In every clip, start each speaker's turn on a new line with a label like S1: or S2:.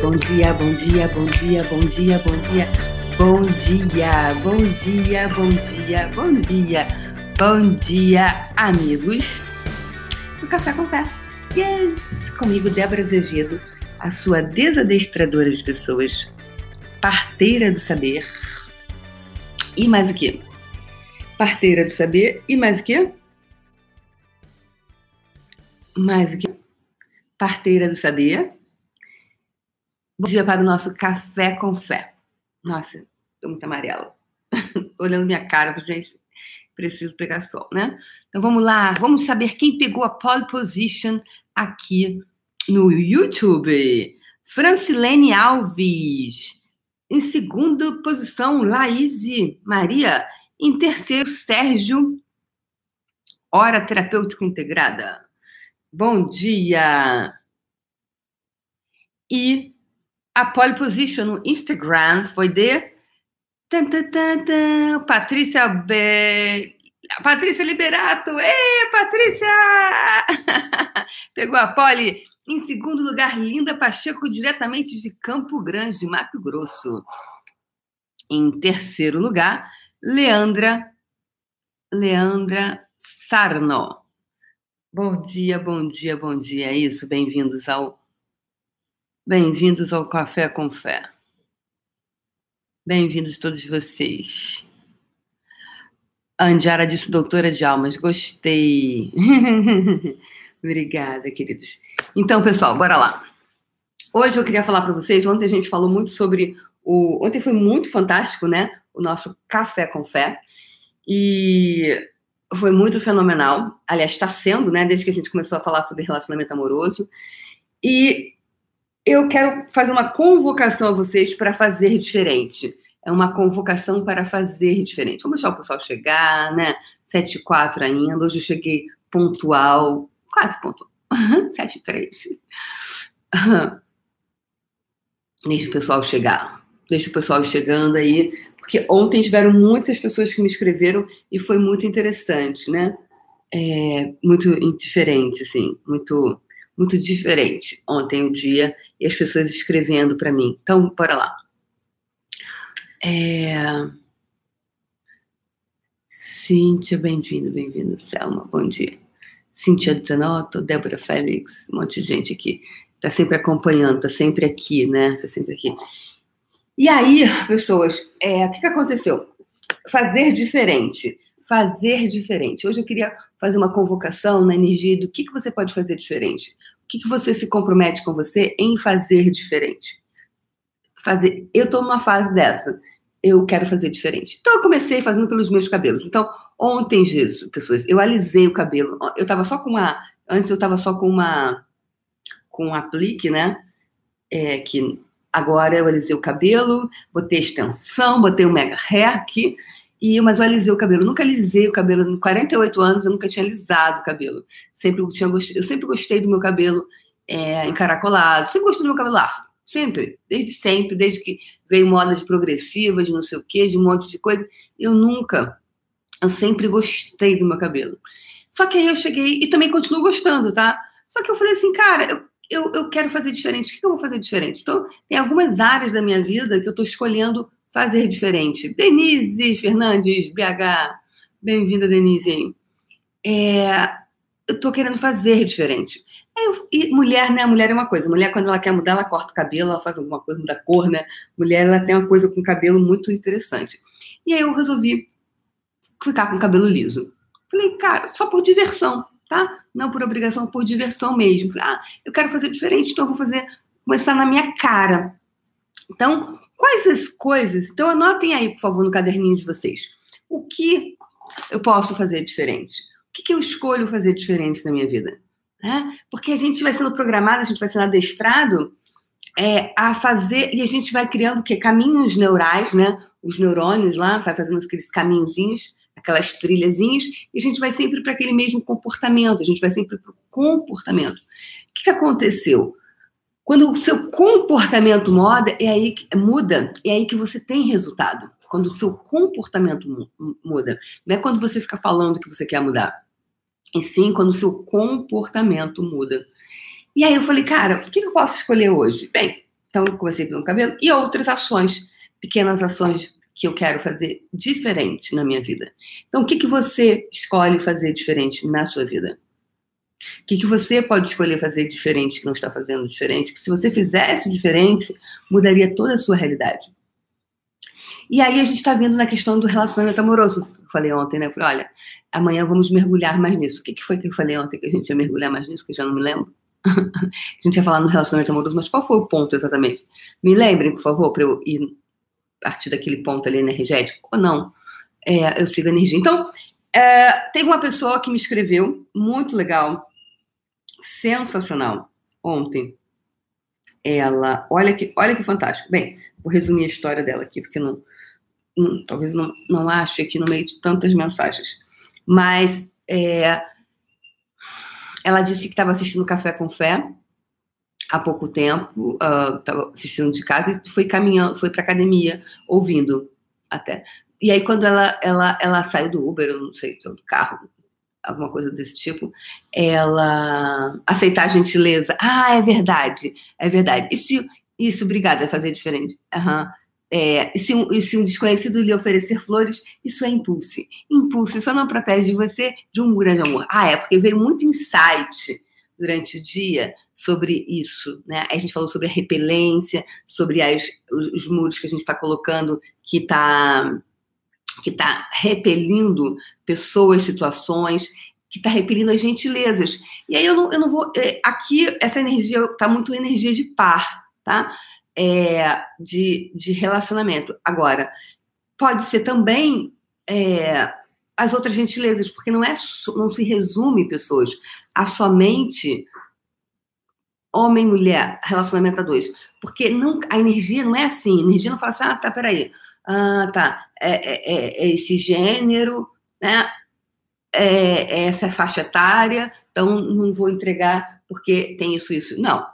S1: Bom dia, bom dia, bom dia, bom dia, bom dia. Bom dia, bom dia, bom dia, bom dia. Bom dia, amigos. O Café com Fé. Yes! Comigo, Débora Azevedo, a sua desadestradora de pessoas, parteira do saber. E mais o quê? Parteira do saber e mais o quê? Mais o quê? Parteira do saber Bom dia para o nosso café com fé. Nossa, estou muito amarela. Olhando minha cara, gente, preciso pegar sol, né? Então vamos lá, vamos saber quem pegou a pole position aqui no YouTube. Francilene Alves. Em segunda posição, Laís Maria. Em terceiro, Sérgio. Hora terapêutica integrada. Bom dia. E a pole position no Instagram foi de tan, tan, tan, tan, Patrícia B. Patrícia Liberato! Ei, Patrícia! Pegou a pole. Em segundo lugar, Linda Pacheco, diretamente de Campo Grande, Mato Grosso. Em terceiro lugar, Leandra Leandra Sarno. Bom dia, bom dia, bom dia. É isso, bem-vindos ao Bem-vindos ao Café com Fé. Bem-vindos todos vocês. A Andiara disse doutora de almas, gostei. Obrigada, queridos. Então, pessoal, bora lá. Hoje eu queria falar para vocês, ontem a gente falou muito sobre o, ontem foi muito fantástico, né? O nosso Café com Fé. E foi muito fenomenal. Aliás, está sendo, né, desde que a gente começou a falar sobre relacionamento amoroso. E eu quero fazer uma convocação a vocês para fazer diferente. É uma convocação para fazer diferente. Vamos deixar o pessoal chegar, né? 7 e 4 ainda. Hoje eu cheguei pontual, quase pontual. 7 e 3. Deixa o pessoal chegar. Deixa o pessoal chegando aí. Porque ontem tiveram muitas pessoas que me escreveram e foi muito interessante, né? É, muito diferente, assim. Muito muito diferente ontem o dia e as pessoas escrevendo para mim. Então, bora lá. É... Cíntia, bem-vindo, bem-vindo. Selma, bom dia. Cíntia Zanotto, Débora Félix, um monte de gente aqui. Tá sempre acompanhando, tá sempre aqui, né? Tá sempre aqui. E aí, pessoas, é, o que, que aconteceu? Fazer diferente. Fazer diferente. Hoje eu queria fazer uma convocação na energia do que, que você pode fazer diferente. Que, que você se compromete com você em fazer diferente? Fazer. Eu estou numa fase dessa. Eu quero fazer diferente. Então eu comecei fazendo pelos meus cabelos. Então, ontem, Jesus, pessoas, eu alisei o cabelo. Eu estava só com uma. Antes eu estava só com uma. Com um aplique, né? É, que agora eu alisei o cabelo, botei extensão, botei o mega hair aqui e, mas eu alisei o cabelo. Eu nunca alisei o cabelo. Em 48 anos eu nunca tinha alisado o cabelo. Sempre tinha, eu sempre gostei do meu cabelo é, encaracolado. Sempre gostei do meu cabelo afro. Sempre. Desde sempre. Desde que veio moda de progressiva, de não sei o quê, de um monte de coisa. Eu nunca. Eu sempre gostei do meu cabelo. Só que aí eu cheguei. E também continuo gostando, tá? Só que eu falei assim, cara, eu, eu, eu quero fazer diferente. O que eu vou fazer diferente? Então, tem algumas áreas da minha vida que eu estou escolhendo fazer diferente. Denise Fernandes, BH, bem-vinda, Denise. É, eu tô querendo fazer diferente. Eu, e mulher, né? Mulher é uma coisa. Mulher, quando ela quer mudar, ela corta o cabelo, ela faz alguma coisa, muda a cor, né? Mulher, ela tem uma coisa com cabelo muito interessante. E aí eu resolvi ficar com o cabelo liso. Falei, cara, só por diversão, tá? Não por obrigação, por diversão mesmo. Ah, eu quero fazer diferente, então eu vou fazer, começar na minha cara. Então, Quais as coisas? Então, anotem aí, por favor, no caderninho de vocês. O que eu posso fazer diferente? O que, que eu escolho fazer diferente na minha vida? Né? Porque a gente vai sendo programado, a gente vai sendo adestrado é, a fazer, e a gente vai criando o quê? Caminhos neurais, né? Os neurônios lá, vai fazendo aqueles caminhozinhos, aquelas trilhazinhas, e a gente vai sempre para aquele mesmo comportamento, a gente vai sempre para o comportamento. O que, que aconteceu? Quando o seu comportamento muda, é aí que, muda, é aí que você tem resultado. Quando o seu comportamento muda. Não é quando você fica falando que você quer mudar. E sim quando o seu comportamento muda. E aí eu falei, cara, o que eu posso escolher hoje? Bem, Então, eu comecei pelo cabelo e outras ações, pequenas ações que eu quero fazer diferente na minha vida. Então, o que, que você escolhe fazer diferente na sua vida? O que, que você pode escolher fazer diferente que não está fazendo diferente? Que se você fizesse diferente, mudaria toda a sua realidade. E aí a gente está vendo na questão do relacionamento amoroso. Eu falei ontem, né? Eu falei, olha, amanhã vamos mergulhar mais nisso. O que, que foi que eu falei ontem que a gente ia mergulhar mais nisso, que eu já não me lembro? a gente ia falar no relacionamento amoroso, mas qual foi o ponto exatamente? Me lembrem, por favor, para eu ir a partir daquele ponto ali energético, ou não. É, eu sigo a energia. Então, é, teve uma pessoa que me escreveu, muito legal, sensacional, ontem. Ela, olha que, olha que fantástico. Bem, vou resumir a história dela aqui, porque não, não talvez não, não ache aqui no meio de tantas mensagens. Mas é, ela disse que estava assistindo Café com Fé há pouco tempo, estava uh, assistindo de casa e foi caminhando, foi para academia, ouvindo até. E aí quando ela, ela, ela saiu do Uber, eu não sei, do carro, alguma coisa desse tipo, ela aceitar a gentileza. Ah, é verdade, é verdade. E se, isso, obrigada, é fazer diferente. Uhum. É, e, se um, e se um desconhecido lhe oferecer flores, isso é impulso. Impulso só não protege você de um grande amor. Ah, é, porque veio muito insight durante o dia sobre isso, né? A gente falou sobre a repelência, sobre as, os, os muros que a gente está colocando que está que está repelindo pessoas, situações, que está repelindo as gentilezas. E aí eu não, eu não vou. É, aqui, essa energia está muito energia de par, tá? É, de, de relacionamento. Agora, pode ser também é, as outras gentilezas, porque não, é, não se resume, pessoas, a somente homem mulher, relacionamento a dois. Porque não, a energia não é assim. A energia não fala assim, ah, tá, peraí ah, tá, é, é, é, é esse gênero, né? É, é essa faixa etária, então não vou entregar porque tem isso, isso. Não,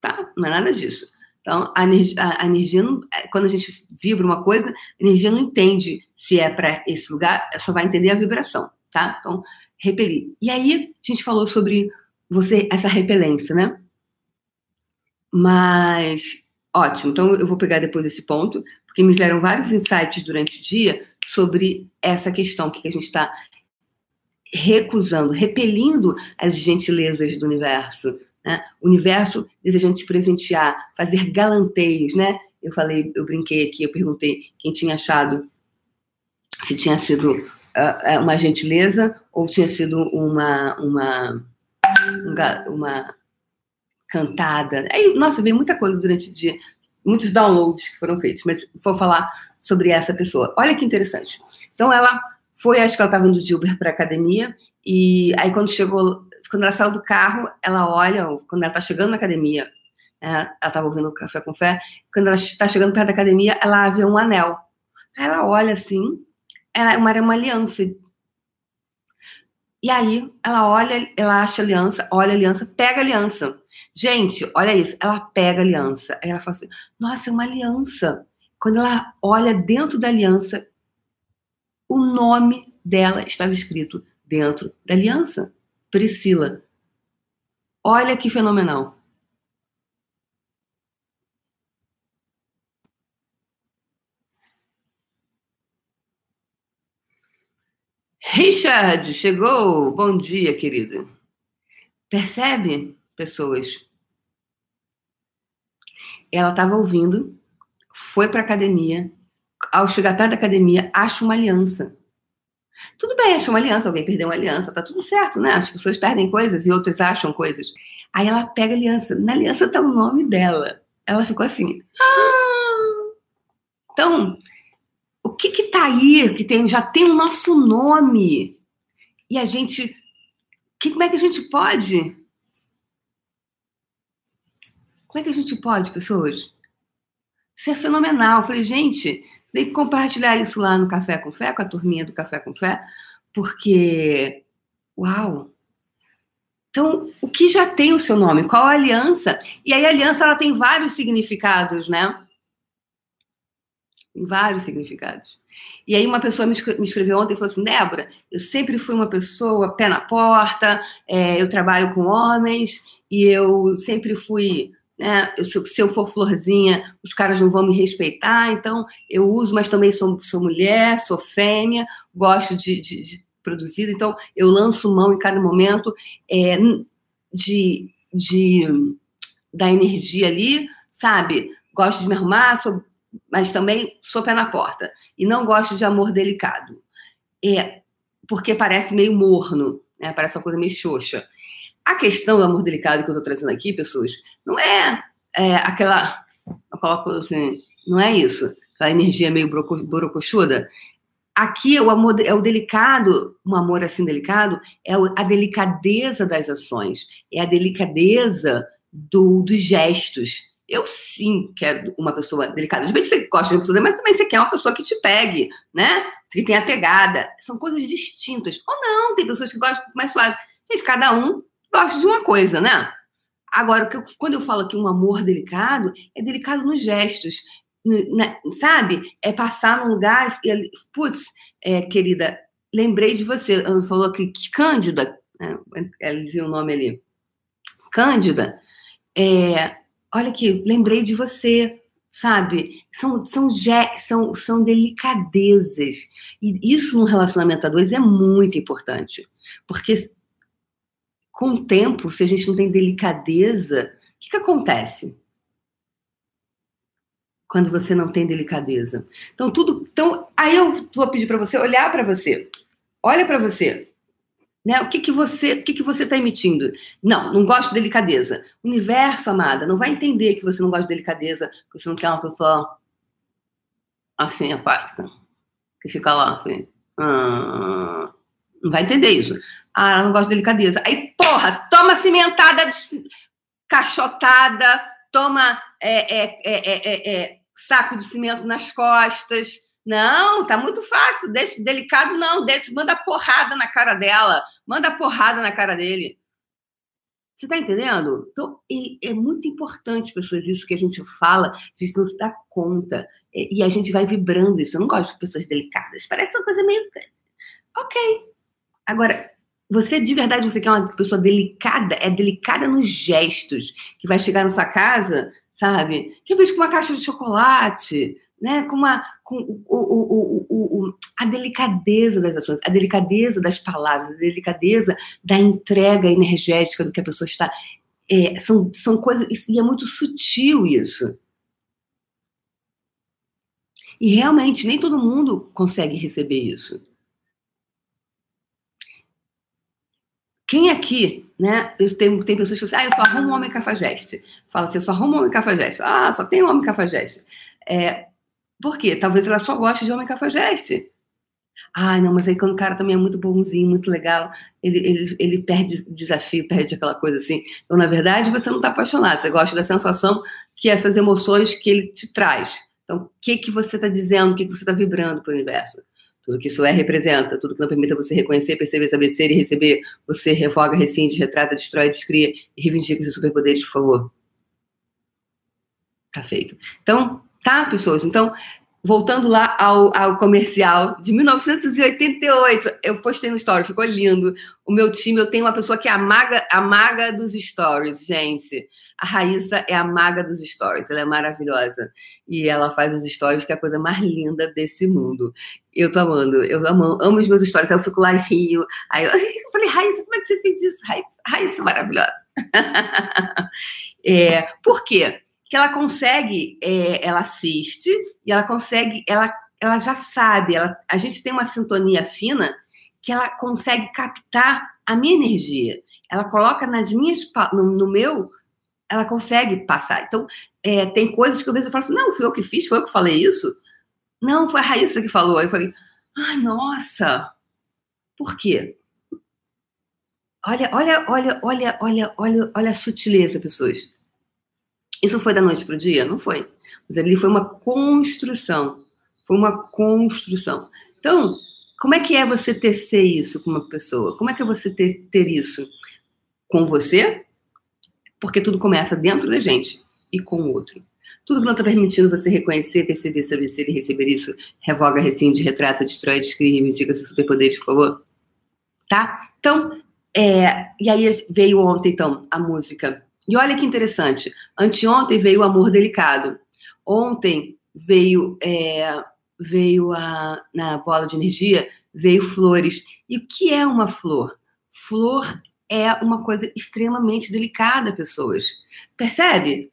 S1: tá? Não é nada disso. Então, a energia, a energia não, quando a gente vibra uma coisa, a energia não entende se é para esse lugar, só vai entender a vibração, tá? Então, repelir. E aí, a gente falou sobre você, essa repelência, né? Mas, ótimo. Então, eu vou pegar depois esse ponto porque me vieram vários insights durante o dia sobre essa questão que a gente está recusando, repelindo as gentilezas do universo. Né? O universo desejando te presentear, fazer galanteios, né? Eu falei, eu brinquei aqui, eu perguntei quem tinha achado se tinha sido uh, uma gentileza ou tinha sido uma uma, uma cantada. Aí, nossa, veio muita coisa durante o dia muitos downloads que foram feitos, mas vou falar sobre essa pessoa. Olha que interessante. Então ela foi, acho que ela estava indo de Uber para academia e aí quando chegou, quando ela saiu do carro, ela olha, quando ela está chegando na academia, é, ela estava ouvindo café com fé, quando ela está chegando perto da academia, ela vê um anel. Aí ela olha assim, ela, uma, uma aliança. E aí ela olha, ela acha a aliança, olha a aliança, pega a aliança. Gente, olha isso. Ela pega a aliança. Aí ela fala assim: nossa, é uma aliança. Quando ela olha dentro da aliança, o nome dela estava escrito dentro da aliança. Priscila. Olha que fenomenal. Richard, chegou. Bom dia, querida. Percebe? Pessoas. Ela estava ouvindo, foi para academia. Ao chegar perto da academia, acha uma aliança. Tudo bem, acha uma aliança, alguém perdeu uma aliança, tá tudo certo, né? As pessoas perdem coisas e outras acham coisas. Aí ela pega a aliança. Na aliança tá o nome dela. Ela ficou assim. Ah! Então, o que que tá aí que tem, já tem o nosso nome? E a gente. Que, como é que a gente pode como é que a gente pode, pessoas? Isso é fenomenal. Eu falei, gente, tem que compartilhar isso lá no Café com Fé, com a turminha do Café com Fé, porque, uau! Então, o que já tem o seu nome? Qual a aliança? E aí a aliança ela tem vários significados, né? Tem vários significados. E aí uma pessoa me escreveu ontem e falou assim, Débora, eu sempre fui uma pessoa pé na porta, é, eu trabalho com homens e eu sempre fui né? Se eu for florzinha, os caras não vão me respeitar, então eu uso, mas também sou, sou mulher, sou fêmea, gosto de, de, de produzir, então eu lanço mão em cada momento é, de, de da energia ali, sabe? Gosto de me arrumar, sou, mas também sou pé na porta. E não gosto de amor delicado. É, porque parece meio morno, né? Parece uma coisa meio xoxa. A questão do amor delicado que eu estou trazendo aqui, pessoas, não é, é aquela. Eu coloco assim, não é isso, aquela energia meio borocochuda. Aqui o amor é o delicado, um amor assim delicado, é a delicadeza das ações, é a delicadeza do, dos gestos. Eu sim quero uma pessoa delicada. De repente você gosta de uma pessoa, mas também você quer uma pessoa que te pegue, né? Que tenha pegada. São coisas distintas. Ou não, tem pessoas que gostam mais suave. Gente, cada um gosto de uma coisa, né? Agora, quando eu falo que um amor delicado, é delicado nos gestos, sabe? É passar num lugar e, putz, é, querida, lembrei de você. Ela falou que, que Cândida, né? ela viu o nome ali. Cândida, é, olha aqui, lembrei de você, sabe? São, são, são, são delicadezas. E isso no relacionamento a dois é muito importante. Porque com o tempo, se a gente não tem delicadeza, o que, que acontece? Quando você não tem delicadeza. Então, tudo. Então, aí eu vou pedir para você olhar para você. Olha para você. Né? O que, que você o que, que você está emitindo? Não, não gosto de delicadeza. O universo, amada, não vai entender que você não gosta de delicadeza, que você não quer uma pessoa assim, apática, que fica lá assim. Ah, não vai entender isso. Ah, ela não gosta de delicadeza. Aí, porra, toma cimentada, cachotada, toma é, é, é, é, saco de cimento nas costas. Não, tá muito fácil. Deixa, delicado não. Deixa, manda porrada na cara dela. Manda porrada na cara dele. Você tá entendendo? Então, é muito importante, pessoas, isso que a gente fala, a gente não se dá conta. E a gente vai vibrando isso. Eu não gosto de pessoas delicadas. Parece uma coisa meio. Ok. Agora, você de verdade, você quer uma pessoa delicada, é delicada nos gestos, que vai chegar na sua casa, sabe? Tipo, com uma caixa de chocolate, né? Com uma com o, o, o, o, a delicadeza das ações, a delicadeza das palavras, a delicadeza da entrega energética do que a pessoa está. É, são, são coisas. E é muito sutil isso. E realmente nem todo mundo consegue receber isso. Quem aqui, né? Tem, tem pessoas que dizem, ah, eu só arrumo um homem cafajeste. Fala assim, eu só arrumo um homem cafajeste. Ah, só tem homem cafajeste. É, por quê? Talvez ela só goste de homem cafajeste. Ah, não, mas aí quando o cara também é muito bonzinho, muito legal, ele, ele, ele perde desafio, perde aquela coisa assim. Então, na verdade, você não está apaixonado, você gosta da sensação que essas emoções que ele te traz. Então, o que, que você está dizendo, o que, que você está vibrando para o universo? Tudo que isso é representa, tudo que não permita você reconhecer, perceber, saber ser e receber, você revoga, rescinde, retrata, destrói, descria e reivindica seus superpoderes, por favor. Tá feito. Então, tá, pessoas? Então, voltando lá ao, ao comercial de 1988, eu postei no story, ficou lindo. O meu time, eu tenho uma pessoa que é a maga, a maga dos stories, gente. A Raíssa é a maga dos stories, ela é maravilhosa. E ela faz os stories, que é a coisa mais linda desse mundo. Eu tô amando, eu amo, amo os meus stories, aí eu fico lá em Rio. Aí eu, eu falei, Raíssa, como é que você fez isso? Raíssa, Raíssa maravilhosa. é, por quê? Que ela consegue, é, ela assiste e ela consegue, ela, ela já sabe, ela, a gente tem uma sintonia fina que ela consegue captar a minha energia. Ela coloca nas minhas, no, no meu, ela consegue passar. Então, é, tem coisas que às vezes eu falo assim, não, fui eu que fiz, foi eu que falei isso. Não, foi a Raíssa que falou. Aí eu falei, ai, nossa, por quê? Olha, olha, olha, olha, olha, olha, olha a sutileza, pessoas. Isso foi da noite para o dia? Não foi. Mas ali foi uma construção. Foi uma construção. Então, como é que é você tecer isso com uma pessoa? Como é que é você ter, ter isso com você? Porque tudo começa dentro da gente e com o outro. Tudo que não está permitindo você reconhecer, perceber, saber ser e receber isso, revoga, rescinde, retrata, destrói, descreve, reivindica seus superpoderes, por favor. Tá? Então, é, e aí veio ontem, então, a música E olha que interessante. Anteontem veio o amor delicado. Ontem veio é, veio a na bola de energia veio flores. E o que é uma flor? Flor é uma coisa extremamente delicada, pessoas. Percebe?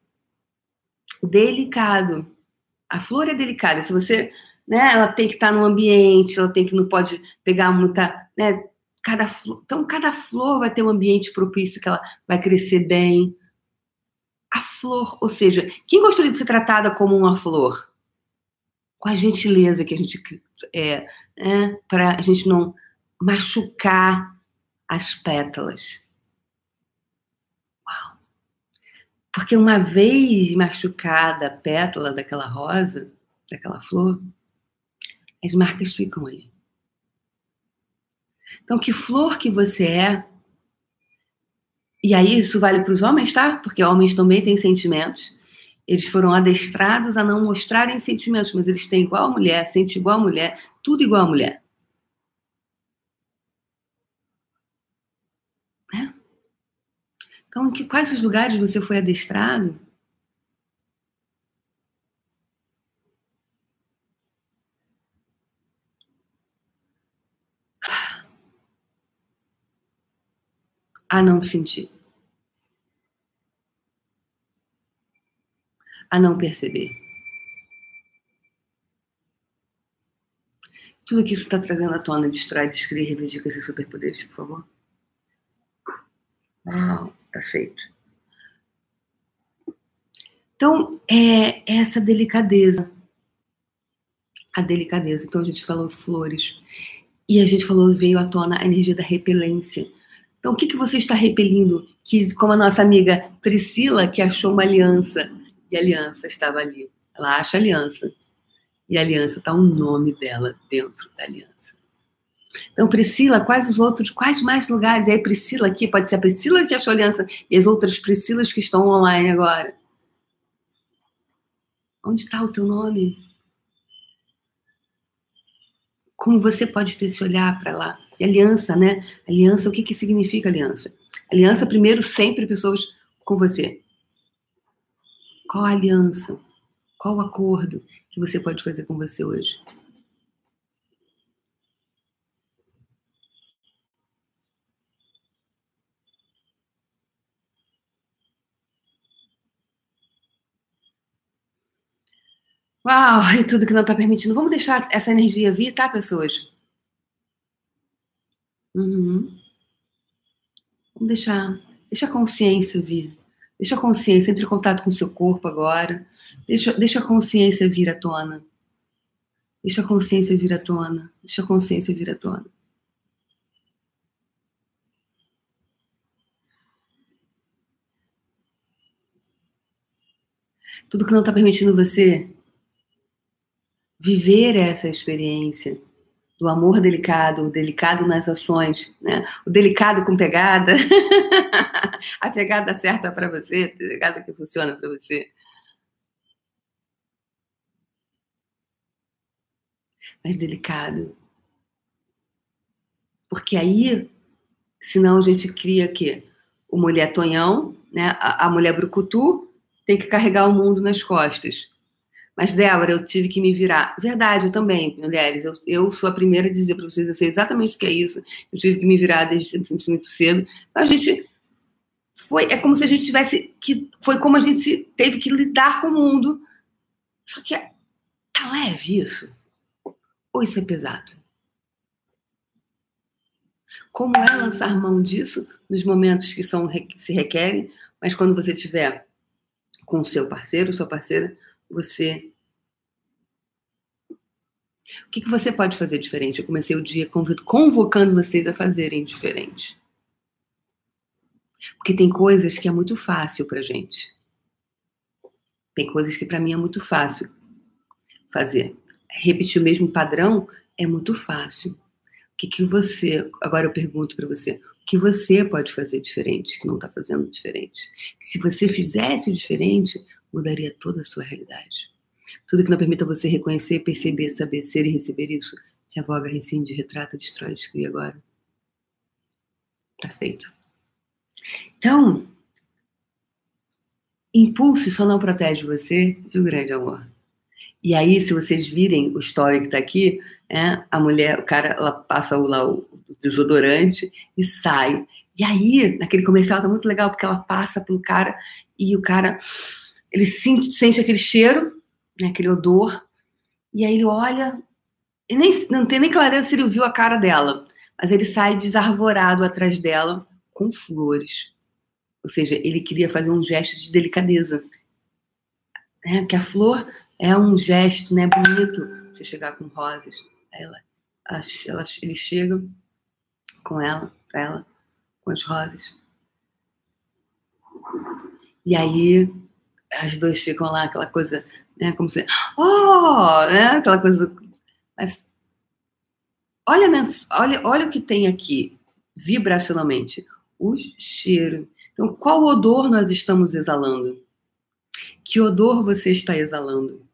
S1: Delicado. A flor é delicada. Se você, né, ela tem que estar no ambiente, ela tem que não pode pegar muita, né, cada flor, então cada flor vai ter um ambiente propício que ela vai crescer bem. A flor, ou seja, quem gostaria de ser tratada como uma flor? Com a gentileza que a gente é, é para a gente não machucar as pétalas. Uau! Porque uma vez machucada a pétala daquela rosa, daquela flor, as marcas ficam ali. Então, que flor que você é? E aí, isso vale para os homens, tá? Porque homens também têm sentimentos. Eles foram adestrados a não mostrarem sentimentos, mas eles têm igual a mulher, sentem igual a mulher, tudo igual a mulher. Né? Então, que, quais os lugares você foi adestrado? A não sentir. A não perceber. Tudo que isso está trazendo à tona, destrói, descreve, reivindica esses superpoderes, por favor. Uau, tá feito. Então, é essa delicadeza. A delicadeza. Então, a gente falou flores. E a gente falou, veio à tona a energia da repelência. Então, o que, que você está repelindo? Que, como a nossa amiga Priscila, que achou uma aliança, e a aliança estava ali. Ela acha aliança. E a aliança está um nome dela dentro da aliança. Então, Priscila, quais os outros, quais mais lugares? E aí, Priscila aqui, pode ser a Priscila que achou aliança e as outras Priscilas que estão online agora. Onde está o teu nome? Como você pode ter esse olhar para lá? E aliança, né? Aliança, o que, que significa aliança? Aliança, primeiro, sempre pessoas com você. Qual a aliança? Qual o acordo? que você pode fazer com você hoje? Uau, e tudo que não está permitindo. Vamos deixar essa energia vir, tá, pessoas? Uhum. Vamos deixar, deixa a consciência vir. Deixa a consciência, entre em contato com o seu corpo agora. Deixa, deixa a consciência vir à tona. Deixa a consciência vir à tona. Deixa a consciência vir à tona. Tudo que não está permitindo você viver essa experiência do amor delicado, o delicado nas ações, né? O delicado com pegada, a pegada certa para você, a pegada que funciona para você. Mas delicado. Porque aí, senão a gente cria que o mulher tonhão, né? A, a mulher brucutu tem que carregar o mundo nas costas. Mas, Débora, eu tive que me virar. Verdade, eu também, mulheres. Eu, eu sou a primeira a dizer para vocês, eu sei exatamente o que é isso. Eu tive que me virar desde muito cedo. Então, a gente foi, é como se a gente tivesse que, foi como a gente teve que lidar com o mundo. Só que é, tá leve isso? Ou isso é pesado? Como é lançar mão disso nos momentos que são se requerem, mas quando você tiver com o seu parceiro, sua parceira, você. O que, que você pode fazer diferente? Eu comecei o dia convocando vocês a fazerem diferente. Porque tem coisas que é muito fácil pra gente. Tem coisas que para mim é muito fácil fazer. Repetir o mesmo padrão é muito fácil. O que, que você. Agora eu pergunto para você: o que você pode fazer diferente que não está fazendo diferente? Se você fizesse diferente, mudaria toda a sua realidade. Tudo que não permita você reconhecer, perceber, saber ser e receber isso, revoga, rescinde, retrata, destrói, exclui agora. Tá feito. Então, impulso só não protege você de um grande amor. E aí, se vocês virem o story que tá aqui, é, a mulher, o cara, ela passa o, lá o desodorante e sai. E aí, naquele comercial tá muito legal, porque ela passa pelo cara e o cara, ele sente, sente aquele cheiro, né, aquele odor, e aí ele olha, e nem, não tem nem clareza se ele viu a cara dela, mas ele sai desarvorado atrás dela com flores. Ou seja, ele queria fazer um gesto de delicadeza. Né? Que a flor é um gesto né, bonito. Você chegar com rosas. Ela, ela, ele chega com ela, pra ela, com as rosas. E aí, as duas ficam lá, aquela coisa, né, como se, oh, né, aquela coisa. Mas, olha, olha, olha o que tem aqui, vibracionalmente: o cheiro. Então, qual odor nós estamos exalando? Que odor você está exalando?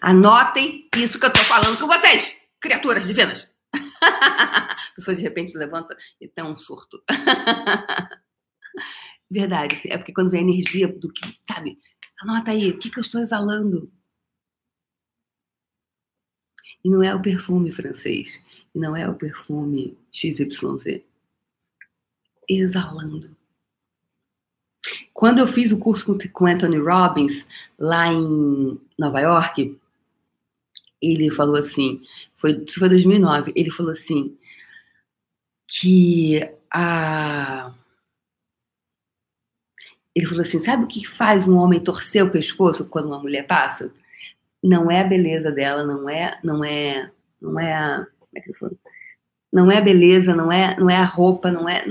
S1: Anotem isso que eu estou falando com vocês, criaturas divinas. A pessoa de repente levanta e tem um surto. Verdade, é porque quando vem a energia do que, sabe? Anota aí, o que, que eu estou exalando? E não é o perfume francês, e não é o perfume XYZ. Exalando. Quando eu fiz o curso com Anthony Robbins, lá em Nova York, ele falou assim, foi, isso foi 2009, ele falou assim, que a... Ele falou assim, sabe o que faz um homem torcer o pescoço quando uma mulher passa? Não é a beleza dela, não é, não é, não é a, como é que ele falou? Não é a beleza, não é, não é a roupa, não é.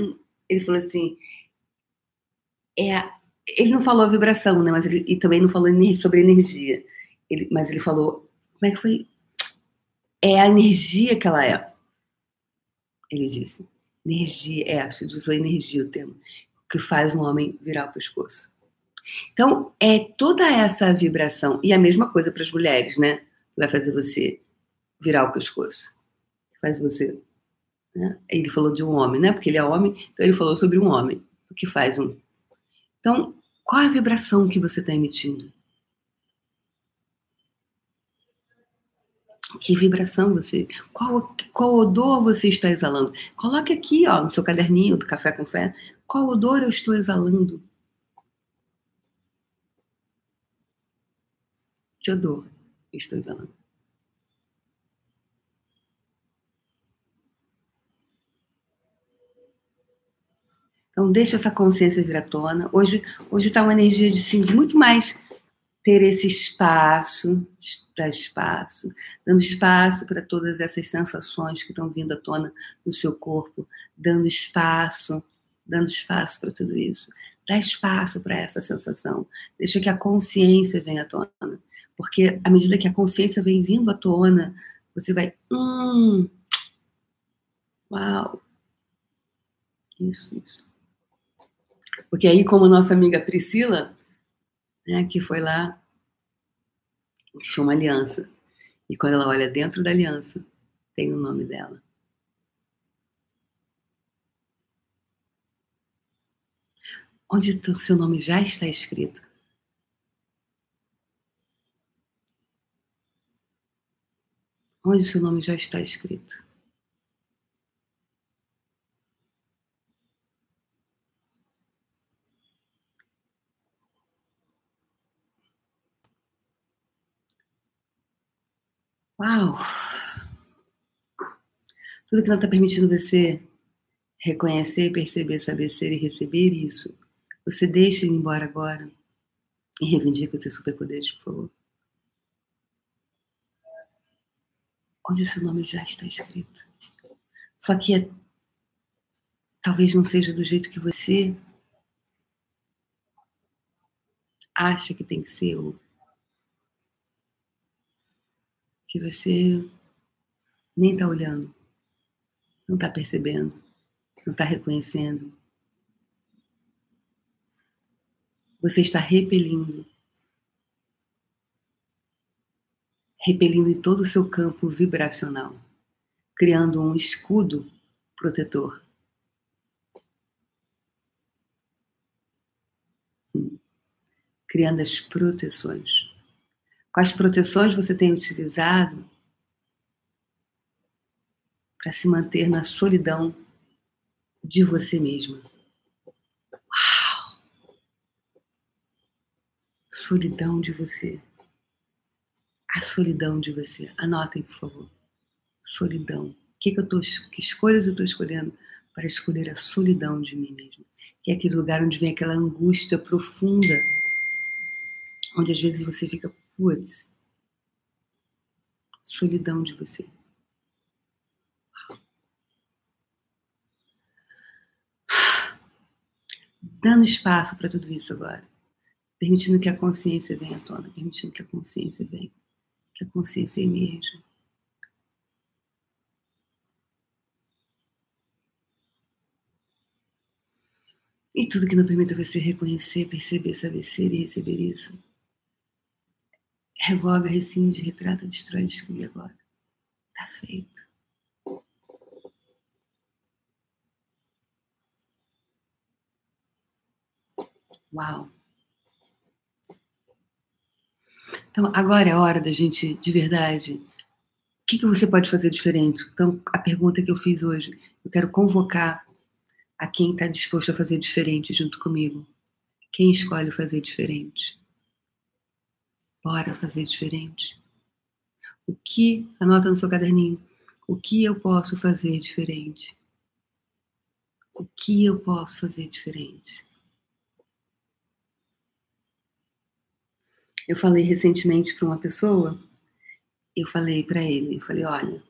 S1: Ele falou assim, é, ele não falou a vibração, né? Mas ele e também não falou sobre energia. Ele, mas ele falou como é que foi? É a energia que ela é. Ele disse. Energia, é, acho que usou energia o termo, que faz um homem virar o pescoço. Então, é toda essa vibração, e a mesma coisa para as mulheres, né? Vai fazer você virar o pescoço. Faz você. Né? Ele falou de um homem, né? Porque ele é homem, então ele falou sobre um homem, o que faz um. Então, qual a vibração que você está emitindo? Que vibração você. Qual, qual odor você está exalando? Coloque aqui, ó, no seu caderninho do Café com Fé. Qual odor eu estou exalando? Que odor eu estou exalando? Então, deixa essa consciência vir à tona. Hoje está uma energia de, sim, de muito mais ter esse espaço, dar espaço, dando espaço para todas essas sensações que estão vindo à tona no seu corpo, dando espaço, dando espaço para tudo isso. Dá espaço para essa sensação. Deixa que a consciência venha à tona. Porque à medida que a consciência vem vindo à tona, você vai. Hum, uau! Isso, isso. Porque aí, como nossa amiga Priscila, né, que foi lá, tinha uma aliança. E quando ela olha dentro da aliança, tem o nome dela. Onde o seu nome já está escrito. Onde o seu nome já está escrito. Uau! Tudo que ela está permitindo você reconhecer, perceber, saber ser e receber isso, você deixa ele embora agora e reivindica os seus superpoderes, por favor. Onde seu nome já está escrito. Só que é, talvez não seja do jeito que você acha que tem que ser, ou que você nem está olhando, não está percebendo, não está reconhecendo. Você está repelindo. Repelindo em todo o seu campo vibracional, criando um escudo protetor. criando as proteções. Quais proteções você tem utilizado para se manter na solidão de você mesma? Solidão de você. A solidão de você. Anotem, por favor. Solidão. Que, que eu tô, que escolhas eu estou escolhendo para escolher a solidão de mim mesma? Que é aquele lugar onde vem aquela angústia profunda, onde às vezes você fica Putz. Solidão de você. Dando espaço para tudo isso agora. Permitindo que a consciência venha à tona. Permitindo que a consciência venha. Que a consciência emerja. E tudo que não permita você reconhecer, perceber, saber ser e receber isso Revoga, rescinde, retrata, destrói, descreve agora. Tá feito. Uau! Então, agora é a hora da gente, de verdade, o que, que você pode fazer diferente? Então, a pergunta que eu fiz hoje, eu quero convocar a quem está disposto a fazer diferente junto comigo. Quem escolhe fazer diferente? Bora fazer diferente. O que, anota no seu caderninho, o que eu posso fazer diferente? O que eu posso fazer diferente? Eu falei recentemente para uma pessoa, eu falei para ele, eu falei, olha,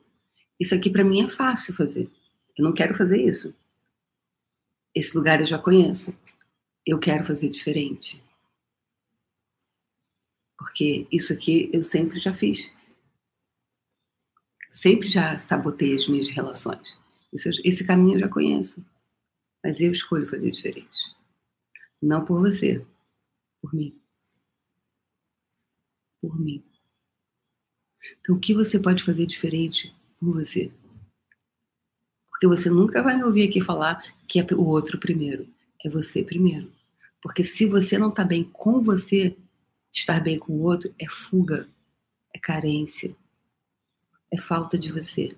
S1: isso aqui para mim é fácil fazer. Eu não quero fazer isso. Esse lugar eu já conheço. Eu quero fazer diferente. Porque isso aqui eu sempre já fiz. Sempre já sabotei as minhas relações. Esse caminho eu já conheço. Mas eu escolho fazer diferente. Não por você, por mim. Por mim. Então, o que você pode fazer diferente por você? Porque você nunca vai me ouvir aqui falar que é o outro primeiro. É você primeiro. Porque se você não está bem com você, Estar bem com o outro é fuga, é carência, é falta de você.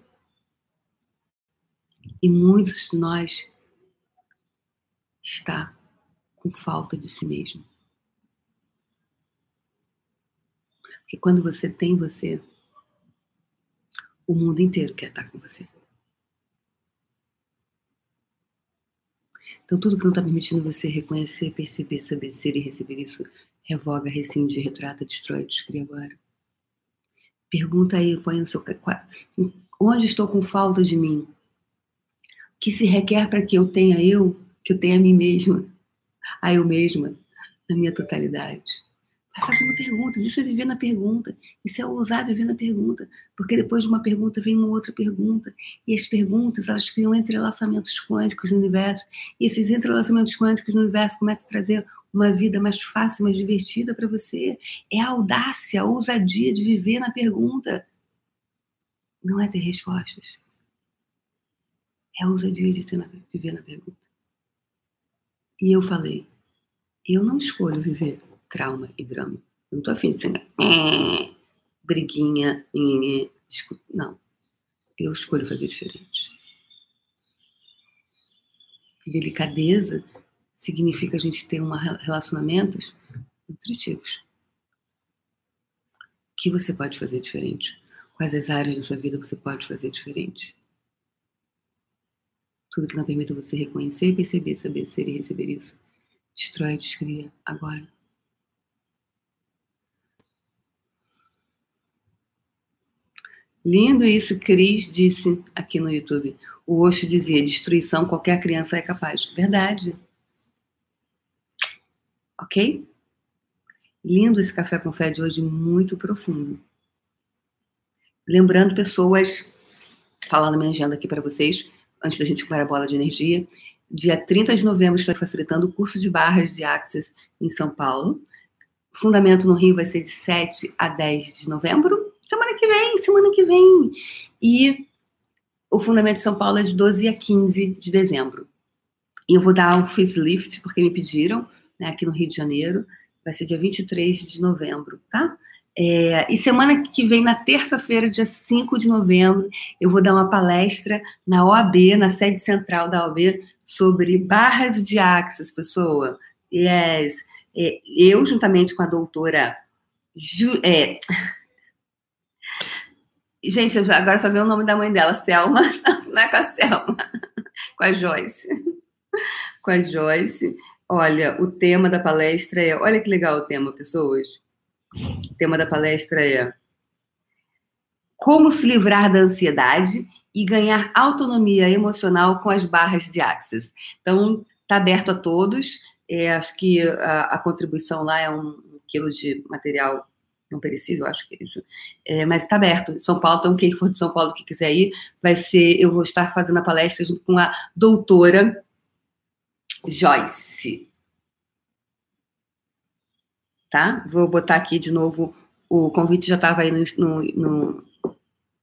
S1: E muitos de nós está com falta de si mesmo. Porque quando você tem você, o mundo inteiro quer estar com você. Então, tudo que não está permitindo você reconhecer, perceber, saber ser e receber isso Revoga, rescinde, retrata, destrói, descreve agora. Pergunta aí, põe no seu. Onde estou com falta de mim? O que se requer para que eu tenha eu, que eu tenha a mim mesma, a eu mesma, na minha totalidade? Fazendo perguntas, isso é viver na pergunta, isso é ousar viver na pergunta, porque depois de uma pergunta vem uma outra pergunta, e as perguntas elas criam entrelaçamentos quânticos no universo, e esses entrelaçamentos quânticos no universo começam a trazer uma vida mais fácil, mais divertida para você. É a audácia, a ousadia de viver na pergunta. Não é ter respostas. É a ousadia de na, viver na pergunta. E eu falei, eu não escolho viver trauma e drama. Eu não tô afim de ser é, briguinha, não. Eu escolho fazer diferente. Delicadeza significa a gente ter uma relacionamentos nutritivos. O que você pode fazer diferente? Quais as áreas da sua vida você pode fazer diferente? Tudo que não permita você reconhecer, perceber, saber ser e receber isso. Destrói, descria agora. Lindo isso, Cris disse aqui no YouTube. O Osho dizia: destruição qualquer criança é capaz. Verdade ok? Lindo esse café com fé de hoje, muito profundo. Lembrando, pessoas, falando minha agenda aqui para vocês, antes da gente comer a bola de energia, dia 30 de novembro estou facilitando o curso de barras de Access em São Paulo. Fundamento no Rio vai ser de 7 a 10 de novembro. Semana que vem, semana que vem. E o Fundamento de São Paulo é de 12 a 15 de dezembro. E eu vou dar um facelift, porque me pediram né, aqui no Rio de Janeiro. Vai ser dia 23 de novembro, tá? É, e semana que vem, na terça-feira, dia 5 de novembro, eu vou dar uma palestra na OAB, na sede central da OAB, sobre barras de axis, pessoa. Yes. É, eu, juntamente com a doutora. Ju, é... Gente, agora só vê o nome da mãe dela, Selma. Não é com a Selma, com a Joyce. Com a Joyce. Olha, o tema da palestra é. Olha que legal o tema, pessoas o tema da palestra é Como se livrar da ansiedade e ganhar autonomia emocional com as barras de Axis. Então, está aberto a todos. É, acho que a, a, contribuição lá é um, quilo de material não perecível, acho que é isso. É, mas está aberto. São Paulo, então quem for de São Paulo que quiser ir, vai ser. Eu vou estar fazendo a palestra junto com a doutora Joyce tá? Vou botar aqui de novo, o convite já estava aí no, no,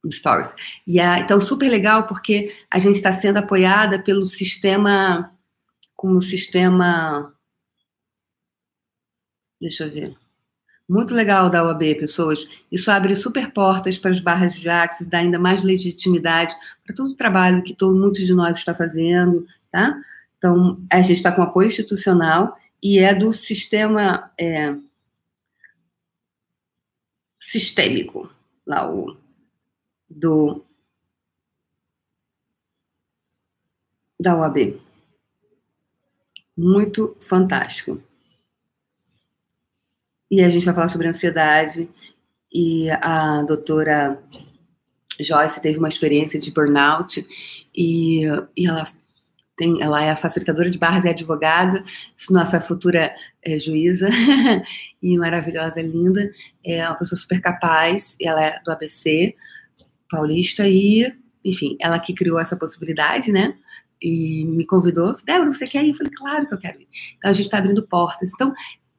S1: no, Stories. E é, então, super legal, porque a gente está sendo apoiada pelo sistema, como sistema, deixa eu ver, muito legal da OAB, pessoas. Isso abre super portas para as barras de Axis, dá ainda mais legitimidade para todo o trabalho que todo, muitos de nós está fazendo, tá? Então, a gente está com apoio institucional e é do sistema é, sistêmico, lá o do da UAB. Muito fantástico. E a gente vai falar sobre ansiedade e a doutora Joyce teve uma experiência de burnout e, e ela tem, ela é facilitadora de barras e advogada, nossa futura é, juíza e maravilhosa, linda. É uma pessoa super capaz, ela é do ABC paulista e, enfim, ela que criou essa possibilidade, né? E me convidou, Débora, você quer ir? Eu falei, claro que eu quero ir. Então a gente está abrindo portas. Então,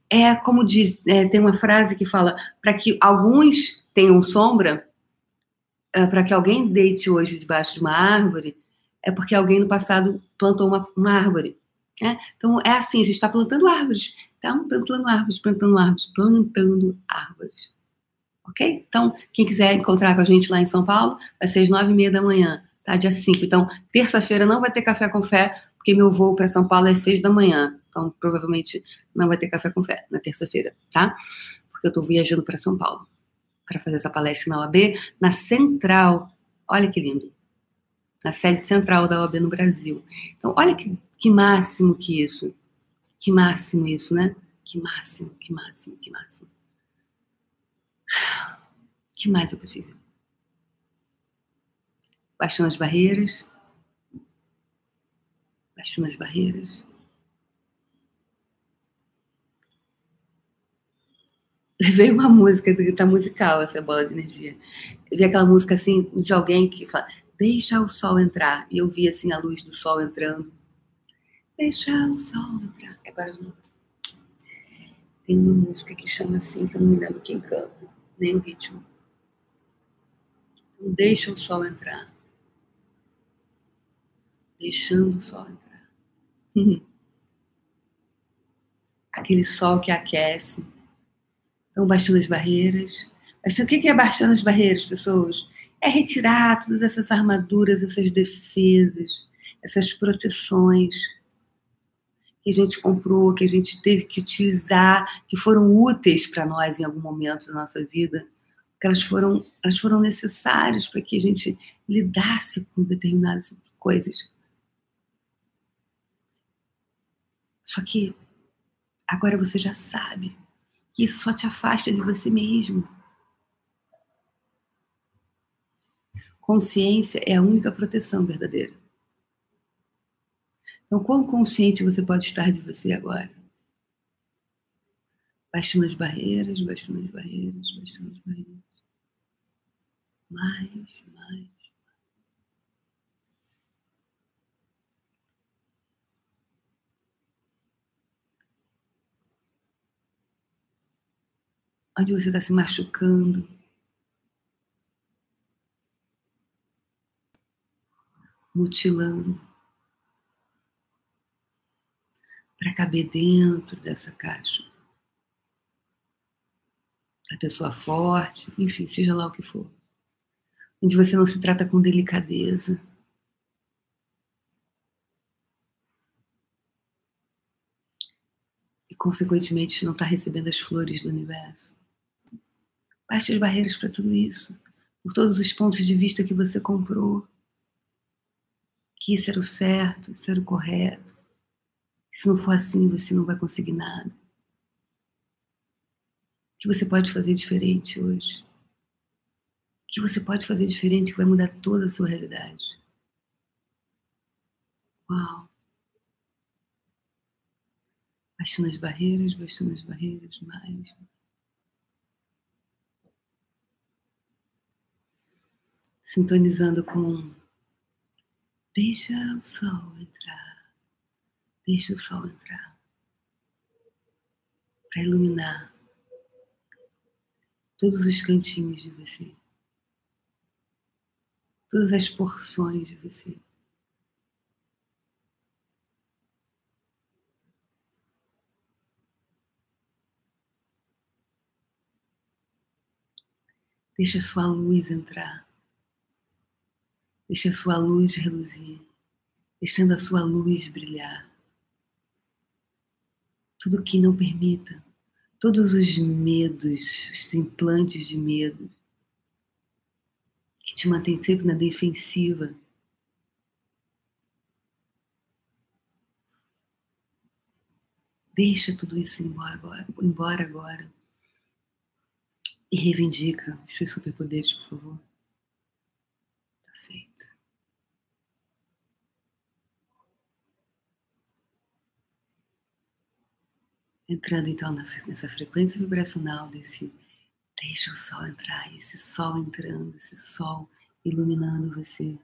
S1: é como diz, é, tem uma frase que fala, para que alguns tenham sombra, é, para que alguém deite hoje debaixo de uma árvore, é porque alguém no passado plantou uma, uma árvore. Né? Então, é assim, a gente está plantando árvores. Então, plantando árvores, plantando árvores, plantando árvores. Ok? Então, quem quiser encontrar com a gente lá em São Paulo, vai ser às nove e meia da manhã, tá? Dia 5. Então, terça-feira não vai ter café com fé, porque meu voo para São Paulo é seis da manhã. Então, provavelmente não vai ter café com fé na terça-feira, tá? Porque eu estou viajando para São Paulo para fazer essa palestra na OAB, na Central. Olha que lindo na sede central da OAB no Brasil. Então, olha que, que máximo que isso. Que máximo isso, né? Que máximo, que máximo, que máximo. que mais é possível? Baixando as barreiras. Baixando as barreiras. Veio uma música, tá musical essa bola de energia. Vi aquela música assim de alguém que fala: Deixa o sol entrar. E eu vi assim a luz do sol entrando. Deixa o sol entrar. Agora não. Tem uma música que chama assim, que eu não me lembro quem canta, nem o ritmo. Deixa o sol entrar. Deixando o sol entrar. Aquele sol que aquece. Então, baixando as barreiras. Mas o que é baixando as barreiras, pessoas? é retirar todas essas armaduras, essas defesas, essas proteções que a gente comprou, que a gente teve que utilizar, que foram úteis para nós em algum momento da nossa vida, que elas foram, elas foram necessárias para que a gente lidasse com determinadas coisas. Só que agora você já sabe que isso só te afasta de você mesmo. Consciência é a única proteção verdadeira. Então, quão consciente você pode estar de você agora? Baixando as barreiras, baixando as barreiras, baixando as barreiras. Mais, mais. Onde você está se machucando, mutilando para caber dentro dessa caixa. da pessoa forte, enfim, seja lá o que for. Onde você não se trata com delicadeza. E, consequentemente, não está recebendo as flores do universo. Baixe as barreiras para tudo isso. Por todos os pontos de vista que você comprou. Que isso era o certo, isso era o correto. Se não for assim, você não vai conseguir nada. O que você pode fazer diferente hoje? O que você pode fazer diferente que vai mudar toda a sua realidade? Uau! Baixando as barreiras, baixando as barreiras, mais. Sintonizando com. Deixa o sol entrar. Deixa o sol entrar. Para iluminar todos os cantinhos de você, todas as porções de você. Deixa sua luz entrar. Deixa a sua luz reluzir, deixando a sua luz brilhar. Tudo que não permita todos os medos, os implantes de medo que te mantém sempre na defensiva. Deixa tudo isso embora agora, embora agora. E reivindica os seus superpoderes, por favor. Entrando então nessa frequência vibracional desse deixa o sol entrar, esse sol entrando, esse sol iluminando você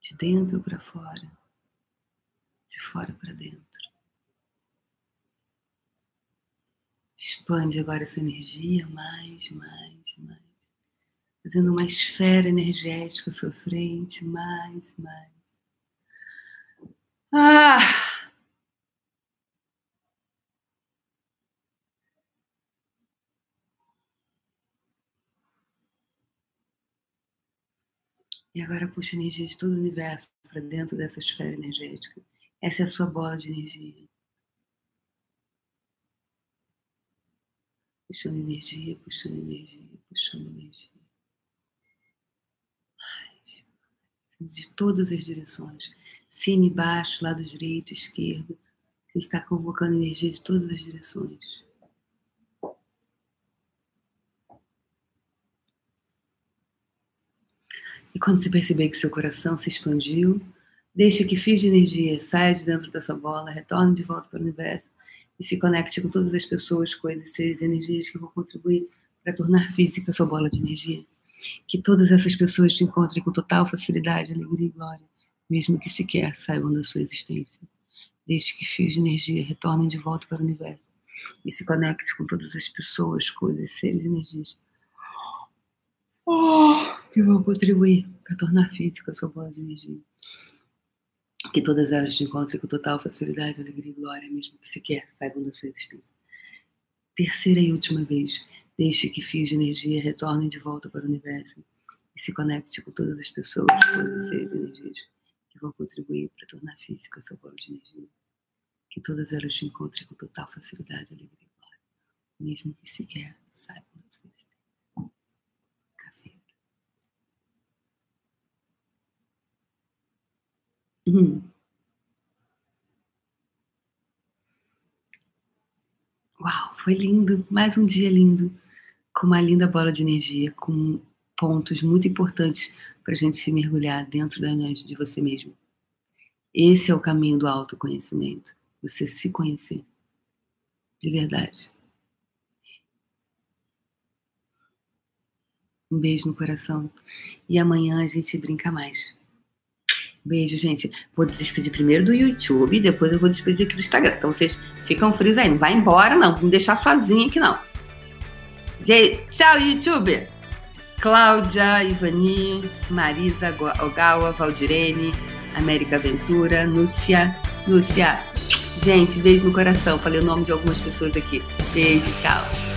S1: de dentro para fora, de fora para dentro. Expande agora essa energia mais, mais, mais. Fazendo uma esfera energética à sua frente, mais, mais. Ah! E agora puxa energia de todo o universo para dentro dessa esfera energética. Essa é a sua bola de energia. Puxando energia, puxando energia, puxando energia. Mais. De todas as direções. Cima e baixo, lado direito, esquerdo. Você está convocando energia de todas as direções. E quando você perceber que seu coração se expandiu, deixe que fios de energia saia de dentro da sua bola, retorne de volta para o universo e se conecte com todas as pessoas, coisas, seres, energias que vão contribuir para tornar física a sua bola de energia. Que todas essas pessoas te encontrem com total facilidade, alegria e glória, mesmo que sequer saibam da sua existência. Deixe que fios de energia retornem de volta para o universo e se conecte com todas as pessoas, coisas, seres, energias oh, que vão contribuir para tornar física a sua bola de energia. Que todas elas te encontrem com total facilidade, alegria e glória, mesmo que sequer saibam da sua existência. Terceira e última vez, deixe que fios de energia retornem de volta para o universo e se conecte com todas as pessoas, todas as seres energias que vão contribuir para tornar física a sua bola de energia. Que todas elas te encontrem com total facilidade, alegria e glória, mesmo que sequer saibam Uhum. Uau, foi lindo. Mais um dia lindo. Com uma linda bola de energia, com pontos muito importantes para a gente se mergulhar dentro da noite de você mesmo. Esse é o caminho do autoconhecimento. Você se conhecer. De verdade. Um beijo no coração. E amanhã a gente brinca mais. Beijo, gente. Vou despedir primeiro do YouTube, depois eu vou despedir aqui do Instagram. Então vocês ficam frios aí. Não vai embora, não. Vou me deixar sozinha aqui, não. Gente, tchau, YouTube! Cláudia, Ivani, Marisa Ogawa, Valdirene, América Ventura, Núcia, Núcia. Gente, beijo no coração. Falei o nome de algumas pessoas aqui. Beijo, tchau.